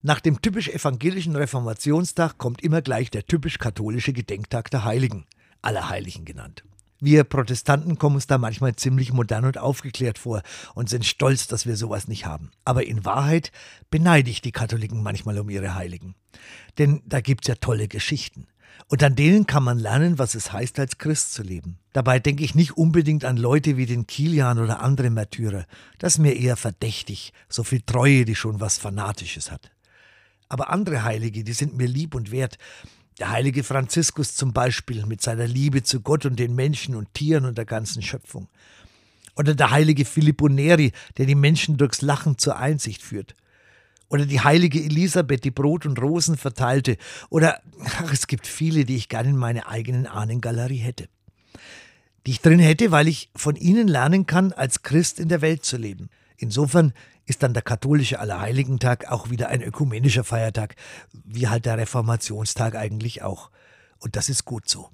Nach dem typisch evangelischen Reformationstag kommt immer gleich der typisch katholische Gedenktag der Heiligen, Allerheiligen genannt. Wir Protestanten kommen uns da manchmal ziemlich modern und aufgeklärt vor und sind stolz, dass wir sowas nicht haben. Aber in Wahrheit beneide ich die Katholiken manchmal um ihre Heiligen. Denn da gibt's ja tolle Geschichten. Und an denen kann man lernen, was es heißt, als Christ zu leben. Dabei denke ich nicht unbedingt an Leute wie den Kilian oder andere Märtyrer. Das ist mir eher verdächtig, so viel Treue, die schon was Fanatisches hat. Aber andere Heilige, die sind mir lieb und wert. Der heilige Franziskus zum Beispiel mit seiner Liebe zu Gott und den Menschen und Tieren und der ganzen Schöpfung. Oder der heilige Filippo Neri, der die Menschen durchs Lachen zur Einsicht führt. Oder die heilige Elisabeth, die Brot und Rosen verteilte. Oder ach, es gibt viele, die ich gerne in meiner eigenen Ahnengalerie hätte. Die ich drin hätte, weil ich von ihnen lernen kann, als Christ in der Welt zu leben. Insofern ist dann der katholische Allerheiligentag auch wieder ein ökumenischer Feiertag, wie halt der Reformationstag eigentlich auch. Und das ist gut so.